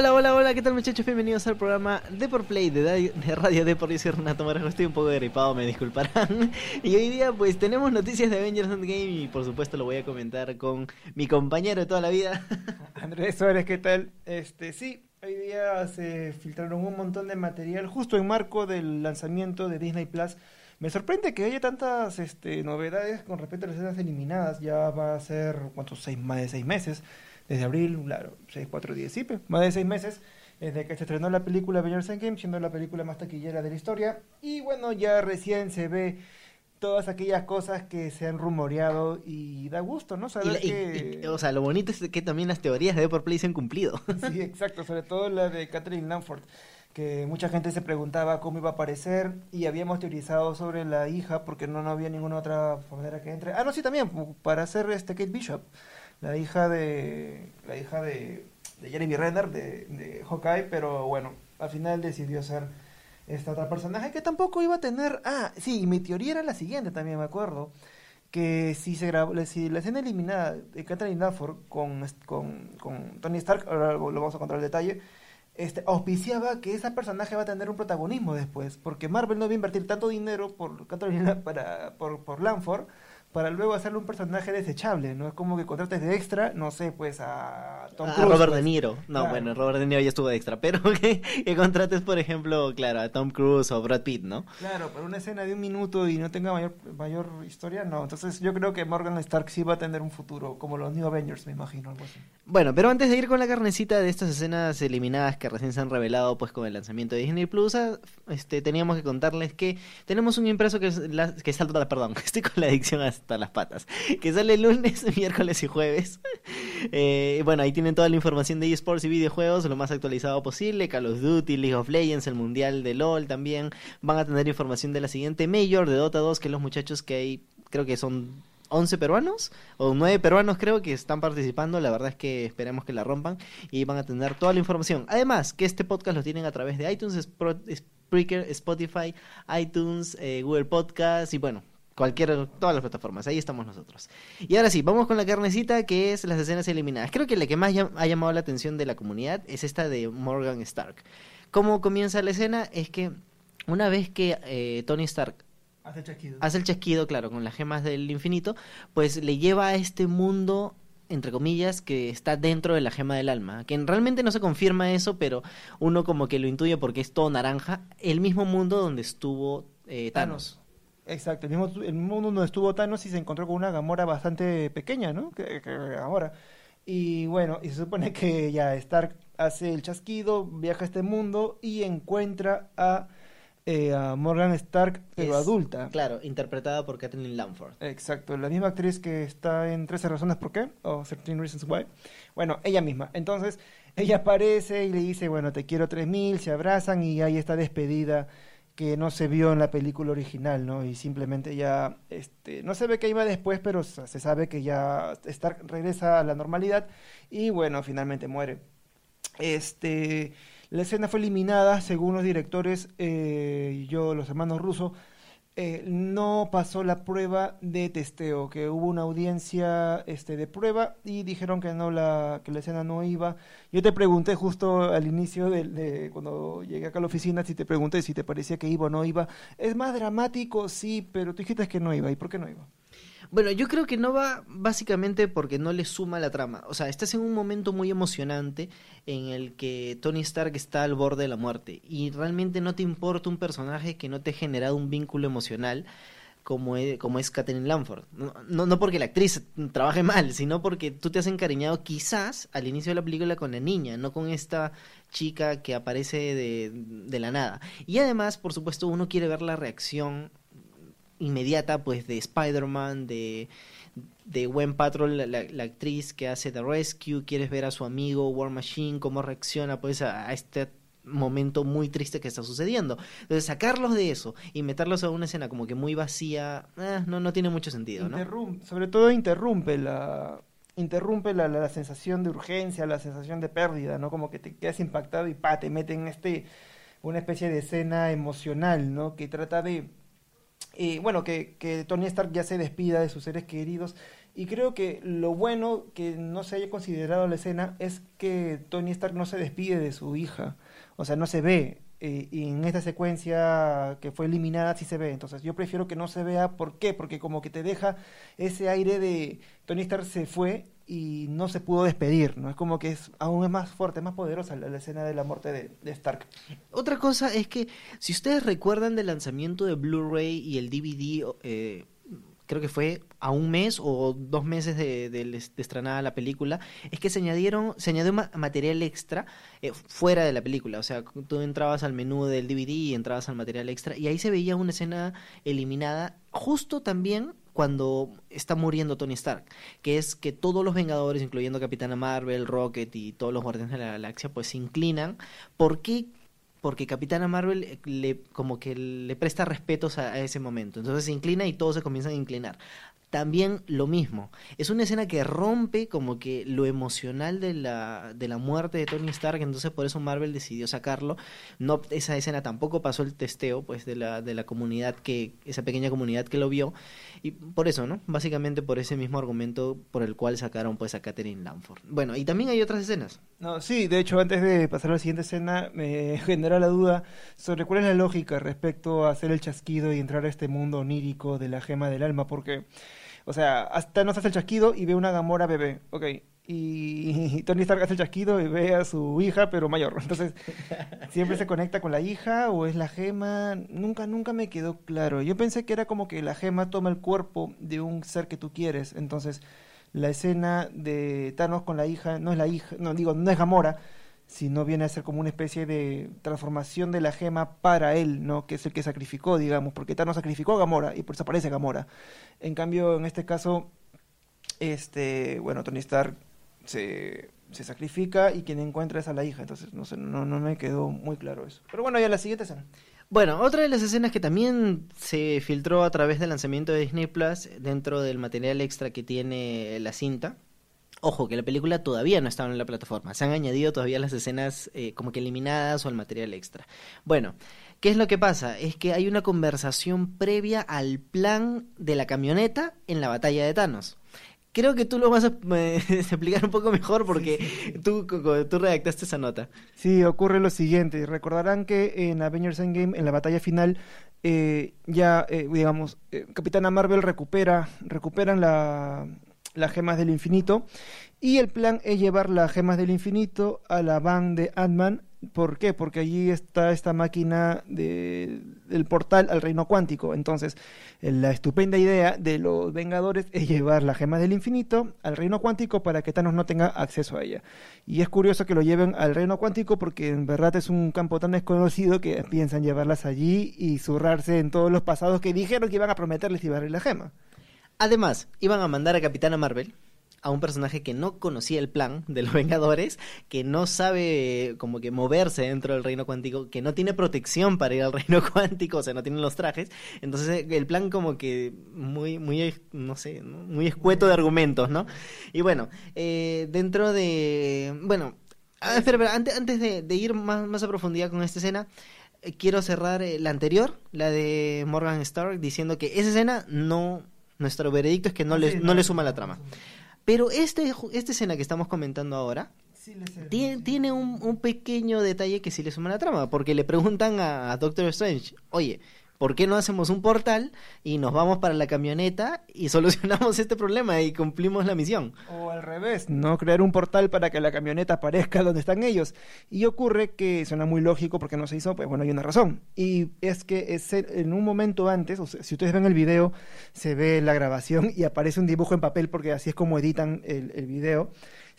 Hola, hola, hola, ¿qué tal muchachos? Bienvenidos al programa de por Play de, Radio de por Yo Renato Marajo, estoy un poco gripado, me disculparán. Y hoy día pues tenemos noticias de Avengers Endgame y por supuesto lo voy a comentar con mi compañero de toda la vida. Andrés Suárez, ¿qué tal? Este, sí, hoy día se filtraron un montón de material justo en marco del lanzamiento de Disney Plus. Me sorprende que haya tantas este, novedades con respecto a las escenas eliminadas. Ya va a ser, ¿cuántos? Seis, más de seis meses desde abril, claro, 6, 4, 10, sí, más de 6 meses desde que se estrenó la película Avengers Endgame, siendo la película más taquillera de la historia. Y bueno, ya recién se ve todas aquellas cosas que se han rumoreado y da gusto, ¿no? Saber que... o sea, lo bonito es que también las teorías de Por Play se han cumplido. Sí, exacto, sobre todo la de Catherine Lanford, que mucha gente se preguntaba cómo iba a aparecer y habíamos teorizado sobre la hija porque no, no había ninguna otra manera que entre. Ah, no, sí, también, para hacer este Kate Bishop la hija de la hija de, Jeremy Renner de, Hawkeye, pero bueno, al final decidió ser esta otra personaje que tampoco iba a tener. Ah, sí, mi teoría era la siguiente también, me acuerdo. Que si se grabó, si la escena eliminada de Catherine Dufford con, con, con Tony Stark, ahora lo, vamos a contar el detalle, este, auspiciaba que ese personaje va a tener un protagonismo después, porque Marvel no va a invertir tanto dinero por Catherine para, por, por Lanford para luego hacerle un personaje desechable, ¿no? Es como que contrates de extra, no sé, pues a Tom Cruise. A Robert De pues. Niro. No, bueno, Robert De Niro ya estuvo de extra, pero que, contrates, por ejemplo, claro, a Tom Cruise o Brad Pitt, ¿no? Claro, pero una escena de un minuto y no tenga mayor, mayor historia, no. Entonces yo creo que Morgan Stark sí va a tener un futuro, como los New Avengers, me imagino, algo así. Bueno, pero antes de ir con la carnecita de estas escenas eliminadas que recién se han revelado, pues con el lanzamiento de Disney Plus, ah, este, teníamos que contarles que tenemos un impreso que, la, que salta, perdón, estoy con la adicción hasta las patas, que sale lunes, miércoles y jueves. Eh, bueno, ahí tienen toda la información de eSports y videojuegos, lo más actualizado posible, Call of Duty, League of Legends, el Mundial de LOL también. Van a tener información de la siguiente Major, de Dota 2, que los muchachos que hay, creo que son 11 peruanos o 9 peruanos creo que están participando. La verdad es que esperemos que la rompan y van a tener toda la información. Además, que este podcast lo tienen a través de iTunes, Spreaker, Spotify, iTunes, eh, Google Podcast y bueno, cualquier, todas las plataformas, ahí estamos nosotros. Y ahora sí, vamos con la carnecita que es las escenas eliminadas. Creo que la que más ha llamado la atención de la comunidad es esta de Morgan Stark. ¿Cómo comienza la escena? Es que una vez que eh, Tony Stark Hace el chasquido. Hace el chasquido, claro, con las gemas del infinito, pues le lleva a este mundo entre comillas, que está dentro de la gema del alma. Que realmente no se confirma eso, pero uno como que lo intuye porque es todo naranja. El mismo mundo donde estuvo eh, Thanos. Exacto, el mismo el mundo donde estuvo Thanos y se encontró con una Gamora bastante pequeña, ¿no? Que, ahora. Y bueno, y se supone que ya Stark hace el chasquido, viaja a este mundo y encuentra a eh, a Morgan Stark, pero adulta. Claro, interpretada por Kathleen Lanford. Exacto, la misma actriz que está en 13 razones por qué, o 13 Reasons Why. Bueno, ella misma. Entonces, ella aparece y le dice, bueno, te quiero 3000, se abrazan y hay esta despedida que no se vio en la película original, ¿no? Y simplemente ya, este, no se ve qué iba después, pero se sabe que ya Stark regresa a la normalidad y bueno, finalmente muere. Este, la escena fue eliminada, según los directores, eh, yo, los hermanos rusos, eh, no pasó la prueba de testeo, que hubo una audiencia este, de prueba y dijeron que no la, que la escena no iba. Yo te pregunté justo al inicio de, cuando llegué acá a la oficina, si te pregunté si te parecía que iba o no iba. Es más dramático, sí, pero tú dijiste que no iba. ¿Y por qué no iba? Bueno, yo creo que no va básicamente porque no le suma la trama. O sea, estás en un momento muy emocionante en el que Tony Stark está al borde de la muerte y realmente no te importa un personaje que no te ha generado un vínculo emocional como es, como es Catherine Lanford. No, no, porque la actriz trabaje mal, sino porque tú te has encariñado quizás al inicio de la película con la niña, no con esta chica que aparece de, de la nada. Y además, por supuesto, uno quiere ver la reacción inmediata pues de Spider-Man, de, de Gwen Patrol, la, actriz que hace The Rescue, quieres ver a su amigo War Machine, cómo reacciona pues a, este momento muy triste que está sucediendo. Entonces sacarlos de eso y meterlos a una escena como que muy vacía, eh, no, no tiene mucho sentido, ¿no? Sobre todo interrumpe la interrumpe la, la, sensación de urgencia, la sensación de pérdida, ¿no? Como que te quedas impactado y pa, te meten este una especie de escena emocional, ¿no? Que trata de y bueno, que, que, Tony Stark ya se despida de sus seres queridos Y creo que lo bueno que no se haya considerado la escena es que Tony Stark no se despide de su hija. O sea, no se ve. eh, y en esta secuencia que fue eliminada sí se ve. Entonces yo prefiero que no se vea. ¿Por qué? Porque como que te deja ese aire de Tony Stark se fue y no se pudo despedir. ¿no? Es como que es aún es más fuerte, más poderosa la, escena de la muerte de, Stark. Otra cosa es que si ustedes recuerdan del lanzamiento de Blu-ray y el DVD, eh, creo que fue a un mes o dos meses de, de, estrenada la película, es que se añadieron, se añadió ma- material extra eh, fuera de la película. O sea, tú entrabas al menú del DVD y entrabas al material extra y ahí se veía una escena eliminada justo también cuando está muriendo Tony Stark, que es que todos los Vengadores, incluyendo Capitana Marvel, Rocket y todos los Guardianes de la Galaxia, pues se inclinan. ¿Por qué? Porque Capitana Marvel eh, le como que le presta respetos a, a ese momento. Entonces se inclina y todos se comienzan a inclinar. También lo mismo. Es una escena que rompe como que lo emocional de la, de la muerte de Tony Stark, entonces por eso Marvel decidió sacarlo. No, esa escena tampoco pasó el testeo pues de la, de la comunidad que, esa pequeña comunidad que lo vio. Y por eso, ¿no? Básicamente por ese mismo argumento por el cual sacaron pues a Catherine Lanford. Bueno, y también hay otras escenas. No, sí, de hecho, antes de pasar a la siguiente escena, me genera la duda sobre cuál es la lógica respecto a hacer el chasquido y entrar a este mundo onírico de la gema del alma, porque, o sea, hasta no se hace el chasquido y ve una Gamora bebé, ok, y Tony Stark hace el chasquido y ve a su hija, pero mayor, entonces, ¿siempre se conecta con la hija o es la gema? Nunca, nunca me quedó claro. Yo pensé que era como que la gema toma el cuerpo de un ser que tú quieres, entonces la escena de Thanos con la hija no es la hija, no digo, no es Gamora, sino viene a ser como una especie de transformación de la gema para él, ¿no? Que es el que sacrificó, digamos, porque Thanos sacrificó a Gamora y por eso aparece Gamora. En cambio, en este caso, este, bueno, Tony Stark se, se sacrifica y quien encuentra es a la hija, entonces no sé, no, no me quedó muy claro eso. Pero bueno, ya la siguiente escena. Bueno, otra de las escenas que también se filtró a través del lanzamiento de Disney Plus dentro del material extra que tiene la cinta. Ojo, que la película todavía no estaba en la plataforma. Se han añadido todavía las escenas eh, como que eliminadas o el material extra. Bueno, ¿qué es lo que pasa? Es que hay una conversación previa al plan de la camioneta en la batalla de Thanos. Creo que tú lo vas a eh, explicar un poco mejor porque tú, tú redactaste esa nota. Sí, ocurre lo siguiente. Recordarán que en Avengers Endgame, en la batalla final, eh, ya, eh, digamos, Capitana Marvel recupera, recuperan la, las gemas del infinito y el plan es llevar las gemas del infinito a la van de Ant-Man. ¿Por qué? Porque allí está esta máquina de, del portal al reino cuántico. Entonces, la estupenda idea de los Vengadores es llevar las gemas del infinito al reino cuántico para que Thanos no tenga acceso a ella. Y es curioso que lo lleven al reino cuántico porque en verdad es un campo tan desconocido que piensan llevarlas allí y zurrarse en todos los pasados que dijeron que iban a prometerles llevarle la gema. Además, iban a mandar a Capitana Marvel a un personaje que no conocía el plan de los Vengadores, que no sabe como que moverse dentro del reino cuántico, que no tiene protección para ir al reino cuántico, o sea, no tiene los trajes. Entonces, el plan como que muy, muy, no sé, muy escueto de argumentos, ¿no? Y bueno, eh, dentro de, bueno, ah, espera, espera, antes, antes de, de ir más, más a profundidad con esta escena, eh, quiero cerrar eh, la anterior, la de Morgan Stark, diciendo que esa escena no, nuestro veredicto es que no, le, no le suma la trama. Pero este, esta escena que estamos comentando ahora Sí, tiene, sí. tiene un, un pequeño detalle que sí le suma la trama, porque le preguntan a, a Doctor Strange, oye, ¿por qué no hacemos un portal y nos vamos para la camioneta y solucionamos este problema y cumplimos la misión? O al revés, no crear un portal para que la camioneta aparezca donde están ellos. Y ocurre que suena muy lógico porque no se hizo, pues bueno, hay una razón. Y es que es en un momento antes, o sea, si ustedes ven el video, se ve la grabación y aparece un dibujo en papel porque así es como editan el, el video.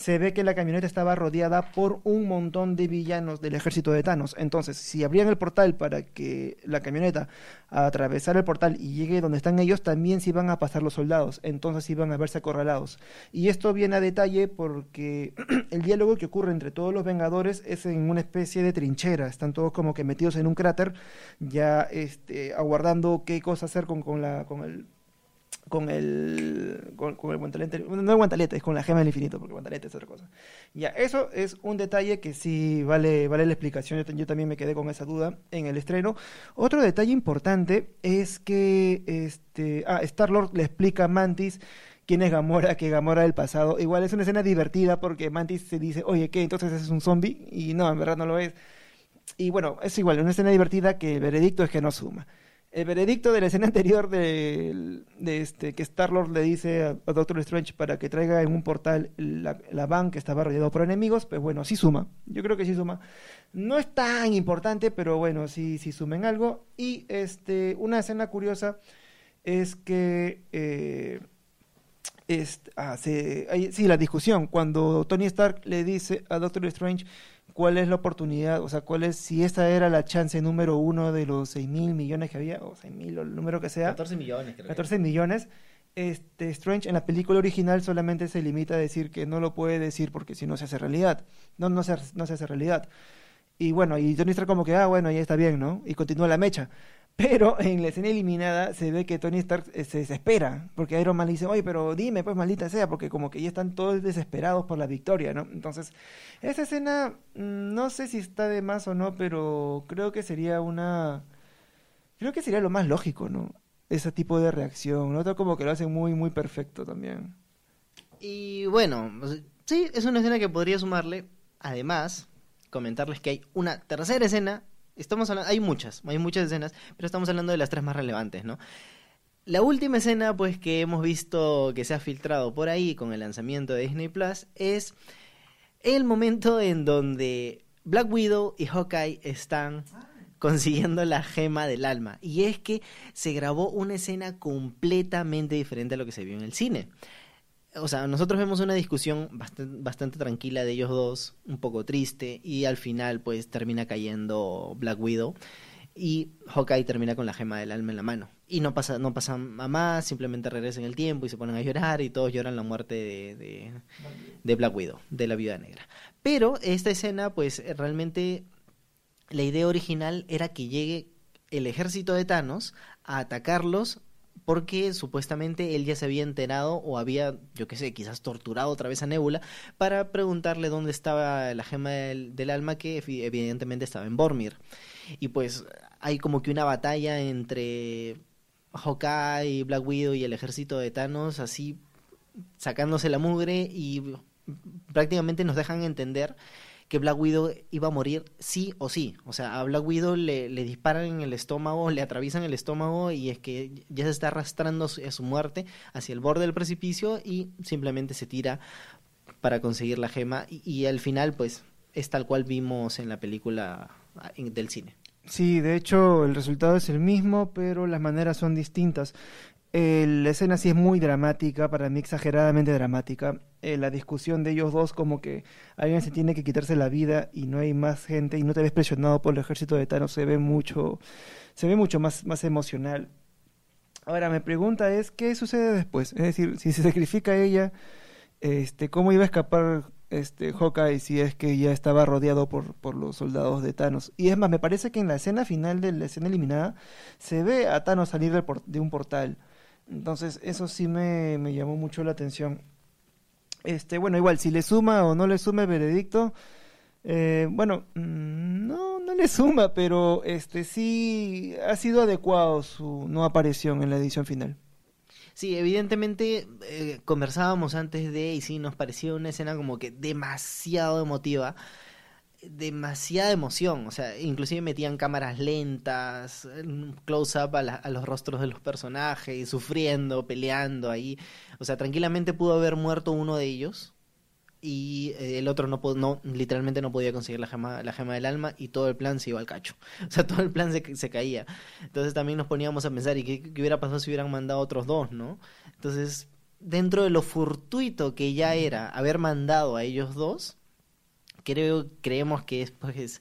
Se ve que la camioneta estaba rodeada por un montón de villanos del ejército de Thanos. Entonces, si abrían el portal para que la camioneta atravesara el portal y llegue donde están ellos, también se iban a pasar los soldados. Entonces iban a verse acorralados. Y esto viene a detalle porque el diálogo que ocurre entre todos los Vengadores es en una especie de trinchera. Están todos como que metidos en un cráter, ya este, aguardando qué cosa hacer con, con, la, con el con el con, con el guantelete, no el guantelete, es con la gema del infinito, porque el guantelete es otra cosa. Ya, eso es un detalle que sí vale, vale la explicación, yo, yo también me quedé con esa duda en el estreno. Otro detalle importante es que este, ah, Star-Lord le explica a Mantis quién es Gamora, que Gamora del pasado. Igual es una escena divertida porque Mantis se dice, oye, ¿qué? Entonces es un zombie. Y no, en verdad no lo es. Y bueno, es igual, una escena divertida que el veredicto es que no suma. El veredicto de la escena anterior de, este que Star-Lord le dice a, Doctor Strange para que traiga en un portal la, la van que estaba rodeado por enemigos, pues bueno, sí suma. Yo creo que sí suma. No es tan importante, pero bueno, sí, sí sumen algo. Y este, una escena curiosa es que eh, ah, sí, la discusión, cuando Tony Stark le dice a Doctor Strange cuál es la oportunidad, o sea, cuál es, si esta era la chance número uno de los 6 mil millones que había, o 6 mil, o el número que sea. 14 millones, creo. 14 millones. Este, Strange en la película original solamente se limita a decir que no lo puede decir porque si no se hace realidad. No, no se, no se hace realidad. Y bueno, y Tony Stark como que, ah, bueno, ya está bien, ¿no? Y continúa la mecha. Pero en la escena eliminada se ve que Tony Stark eh, se desespera, porque Iron Man le dice, oye, pero dime, pues maldita sea, porque como que ya están todos desesperados por la victoria, ¿no? Entonces, esa escena, mm, no sé si está de más o no, pero creo que sería una... Creo que sería lo más lógico, ¿no? Ese tipo de reacción, ¿no? Como que lo hacen muy, muy perfecto también. Y bueno, sí, es una escena que podría sumarle, además, comentarles que hay una tercera escena. Estamos hablando, hay muchas, hay muchas escenas, pero estamos hablando de las tres más relevantes, ¿no? La última escena, pues, que hemos visto que se ha filtrado por ahí con el lanzamiento de Disney Plus es el momento en donde Black Widow y Hawkeye están consiguiendo la gema del alma. Y es que se grabó una escena completamente diferente a lo que se vio en el cine o sea, nosotros vemos una discusión bastante, tranquila de ellos dos, un poco triste, y al final pues termina cayendo Black Widow y Hawkeye termina con la gema del alma en la mano. Y no pasa, no pasa a más, simplemente regresan el tiempo y se ponen a llorar y todos lloran la muerte de, de, de Black Widow, de la viuda negra. Pero esta escena pues realmente la idea original era que llegue el ejército de Thanos a atacarlos porque supuestamente él ya se había enterado o había, yo qué sé, quizás torturado otra vez a Nebula para preguntarle dónde estaba la gema del, alma que evidentemente estaba en Bormir. Y pues hay como que una batalla entre Hawkeye, Black Widow y el ejército de Thanos así sacándose la mugre y prácticamente nos dejan entender que Black Widow iba a morir sí o sí. O sea, a Black Widow le, le disparan en el estómago, le atraviesan el estómago y es que ya se está arrastrando a su muerte hacia el borde del precipicio y simplemente se tira para conseguir la gema y, y al final pues es tal cual vimos en la película del cine. Sí, de hecho el resultado es el mismo, pero las maneras son distintas. Eh, la escena sí es muy dramática, para mí exageradamente dramática. Eh, la discusión de ellos dos como que alguien se tiene que quitarse la vida y no hay más gente y no te ves presionado por el ejército de Thanos, se ve mucho, se ve mucho más, más emocional. Ahora, mi pregunta es, ¿qué sucede después? Es decir, si se sacrifica ella, este, ¿cómo iba a escapar este Hawkeye si es que ya estaba rodeado por, por los soldados de Thanos? Y es más, me parece que en la escena final de la escena eliminada se ve a Thanos salir de un portal. Entonces, eso sí me, me, llamó mucho la atención. Este, bueno, igual, si le suma o no le suma el veredicto, eh, bueno, no, no le suma, pero este sí ha sido adecuado su no aparición en la edición final. Sí, evidentemente eh, conversábamos antes de y sí nos parecía una escena como que demasiado emotiva demasiada emoción, o sea, inclusive metían cámaras lentas, close-up a, a, los rostros de los personajes, sufriendo, peleando ahí, o sea, tranquilamente pudo haber muerto uno de ellos y eh, el otro no, literalmente no podía conseguir la gema, la gema del alma y todo el plan se iba al cacho, o sea, todo el plan se, se caía, entonces también nos poníamos a pensar, ¿y qué, qué hubiera pasado si hubieran mandado otros dos, no? Entonces, dentro de lo fortuito que ya era haber mandado a ellos dos, creo, creemos que es pues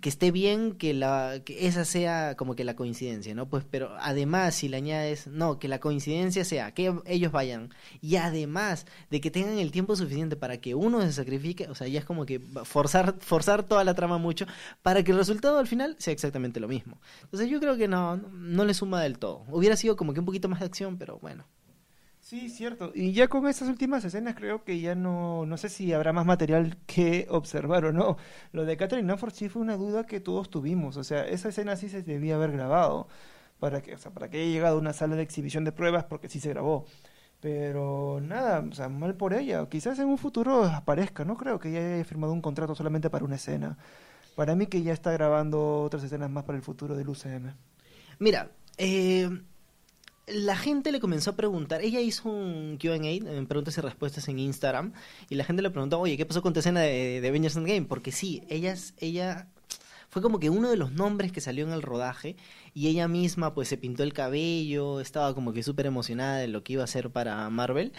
que esté bien que la que esa sea como que la coincidencia, ¿no? Pues pero además si le añades, no, que la coincidencia sea que ellos vayan y además de que tengan el tiempo suficiente para que uno se sacrifique, o sea, ya es como que forzar forzar toda la trama mucho para que el resultado al final sea exactamente lo mismo. Entonces yo creo que no no le suma del todo. Hubiera sido como que un poquito más de acción, pero bueno. Sí, cierto. Y ya con estas últimas escenas creo que ya no, no sé si habrá más material que observar o no. Lo de Catherine Nanford sí fue una duda que todos tuvimos. O sea, esa escena sí se debía haber grabado para que, o sea, para que haya llegado a una sala de exhibición de pruebas porque sí se grabó. Pero nada, o sea, mal por ella. Quizás en un futuro aparezca. No creo que ella haya firmado un contrato solamente para una escena. Para mí que ya está grabando otras escenas más para el futuro del UCM. Mira, eh, la gente le comenzó a preguntar, ella hizo un Q&A, en preguntas y respuestas en Instagram, y la gente le preguntó, oye, ¿qué pasó con tu escena de, de Avengers Endgame? Porque sí, ella, ella fue como que uno de los nombres que salió en el rodaje, y ella misma pues se pintó el cabello, estaba como que súper emocionada de lo que iba a hacer para Marvel,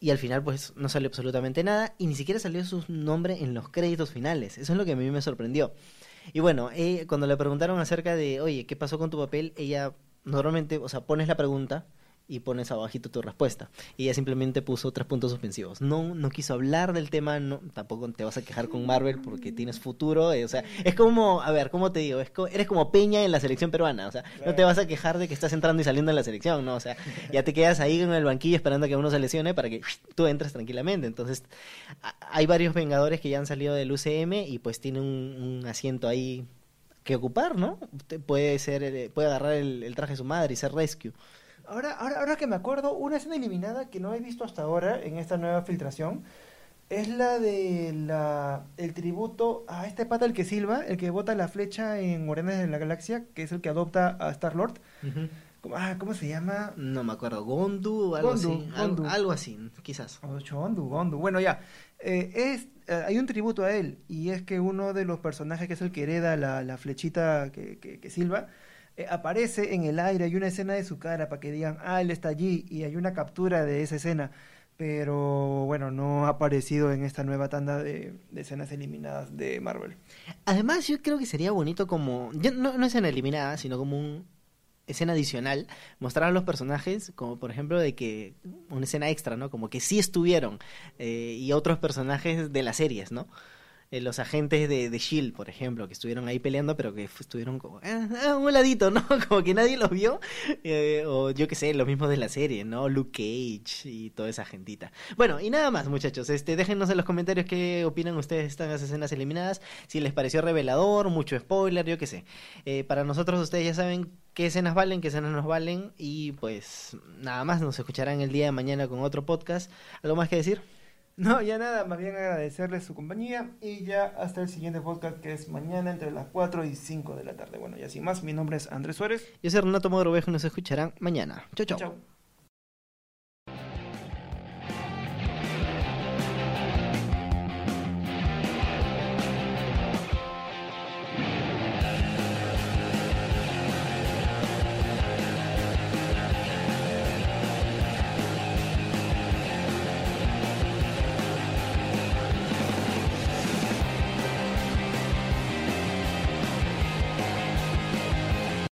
y al final pues no salió absolutamente nada, y ni siquiera salió su nombre en los créditos finales, eso es lo que a mí me sorprendió. Y bueno, eh, cuando le preguntaron acerca de, oye, ¿qué pasó con tu papel? Ella normalmente, o sea, pones la pregunta y pones abajito tu respuesta. Y ella simplemente puso tres puntos suspensivos. No, no quiso hablar del tema, no, tampoco te vas a quejar con Marvel porque tienes futuro. eh, o sea, es como, a ver, ¿cómo te digo? Es co- eres como Peña en la selección peruana. O sea, no te vas a quejar de que estás entrando y saliendo en la selección, ¿no? O sea, ya te quedas ahí en el banquillo esperando a que uno se lesione para que tú entres tranquilamente. Entonces, hay varios Vengadores que ya han salido del UCM y pues tienen un, un asiento ahí que ocupar, ¿no? Usted puede ser, eh, puede agarrar el, el traje de su madre y ser rescue. Ahora, ahora, ahora que me acuerdo, una escena eliminada que no he visto hasta ahora en esta nueva filtración es la de la el tributo a este pata el que silba, el que bota la flecha en Guardianes de la Galaxia, que es el que adopta a Star Lord. ¿Cómo, ah, ¿cómo se llama? No me acuerdo, Gondu o algo Gondu, así. Algo, Gondu. algo así, quizás. Oh, Chondu, Gondu. Bueno, ya. Eh, es, eh, hay un tributo a él, y es que uno de los personajes que es el que hereda la, la flechita que, que, que silba, eh, aparece en el aire, hay una escena de su cara para que digan, ah, él está allí, y hay una captura de esa escena. Pero bueno, no ha aparecido en esta nueva tanda de, de escenas eliminadas de Marvel. Además, yo creo que sería bonito como, no escena eliminada, sino como un escena adicional, mostrar a los personajes, como por ejemplo de que una escena extra, ¿no? Como que sí estuvieron, eh, y otros personajes de las series, ¿no? Eh, los agentes de, de Shield, por ejemplo, que estuvieron ahí peleando, pero que estuvieron como ah, ah, un ladito, ¿no? Como que nadie los vio, eh, o yo qué sé, los mismos de la serie, ¿no? Luke Cage y toda esa gentita. Bueno, y nada más, muchachos, este, déjenos en los comentarios qué opinan ustedes de estas escenas eliminadas, si les pareció revelador, mucho spoiler, yo qué sé. Eh, para nosotros ustedes ya saben qué escenas valen, qué escenas nos valen, y pues nada más, nos escucharán el día de mañana con otro podcast. ¿Algo más que decir? No, ya nada, más bien agradecerles su compañía y ya hasta el siguiente podcast que es mañana entre las 4 y 5 de la tarde. Bueno, y así más, mi nombre es Andrés Suárez. Yo soy Renato Mogrovejo y nos escucharán mañana. Chau, chau. Chao.